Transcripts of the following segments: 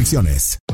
restricciones.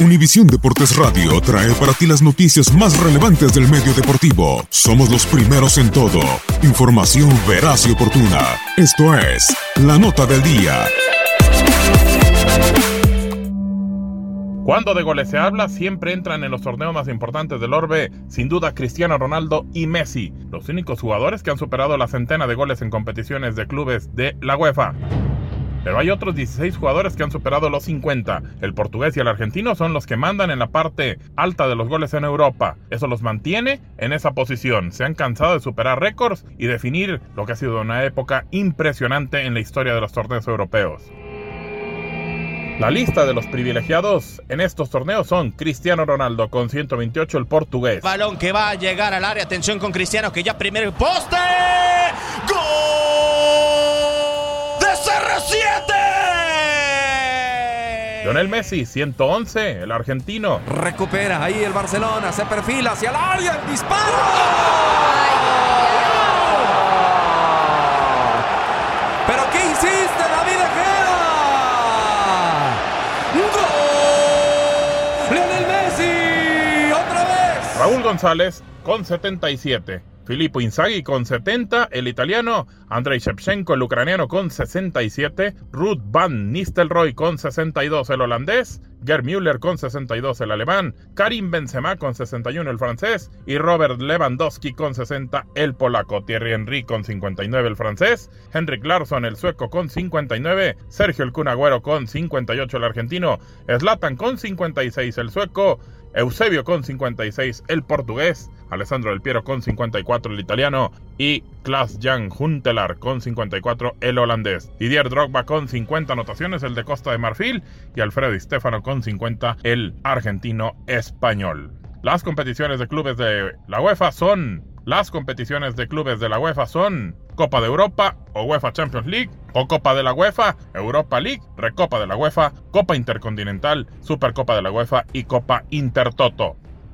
Univisión Deportes Radio trae para ti las noticias más relevantes del medio deportivo. Somos los primeros en todo. Información veraz y oportuna. Esto es La Nota del Día. Cuando de goles se habla, siempre entran en los torneos más importantes del orbe, sin duda Cristiano Ronaldo y Messi, los únicos jugadores que han superado la centena de goles en competiciones de clubes de la UEFA. Pero hay otros 16 jugadores que han superado los 50. El portugués y el argentino son los que mandan en la parte alta de los goles en Europa. Eso los mantiene en esa posición. Se han cansado de superar récords y definir lo que ha sido una época impresionante en la historia de los torneos europeos. La lista de los privilegiados en estos torneos son Cristiano Ronaldo con 128, el portugués. Balón que va a llegar al área. Atención con Cristiano que ya primero poste. Lionel Messi, 111, el argentino. Recupera ahí el Barcelona, se perfila hacia el área, el disparo. ¿Pero qué hiciste, David Ojeda? ¡Gol! ¡Lionel Messi! ¡Otra vez! Raúl González con 77. Filippo Inzaghi con 70, el italiano, Andrei Shevchenko, el ucraniano con 67, Ruth Van Nistelrooy con 62, el holandés, Gerd Müller con 62, el alemán, Karim Benzema con 61, el francés, y Robert Lewandowski con 60, el polaco, Thierry Henry con 59, el francés, Henrik Larsson, el sueco con 59, Sergio El Kun Agüero con 58, el argentino, Zlatan con 56, el sueco, Eusebio con 56, el portugués, Alessandro Del Piero con 54, el italiano, y Klaas-Jan Huntelaar con 54, el holandés. Didier Drogba con 50 anotaciones, el de Costa de Marfil, y Alfredo Stefano con 50, el argentino español. Las competiciones de clubes de la UEFA son las competiciones de clubes de la UEFA son Copa de Europa o UEFA Champions League o Copa de la UEFA, Europa League, Recopa de la UEFA, Copa Intercontinental, Supercopa de la UEFA y Copa Intertoto.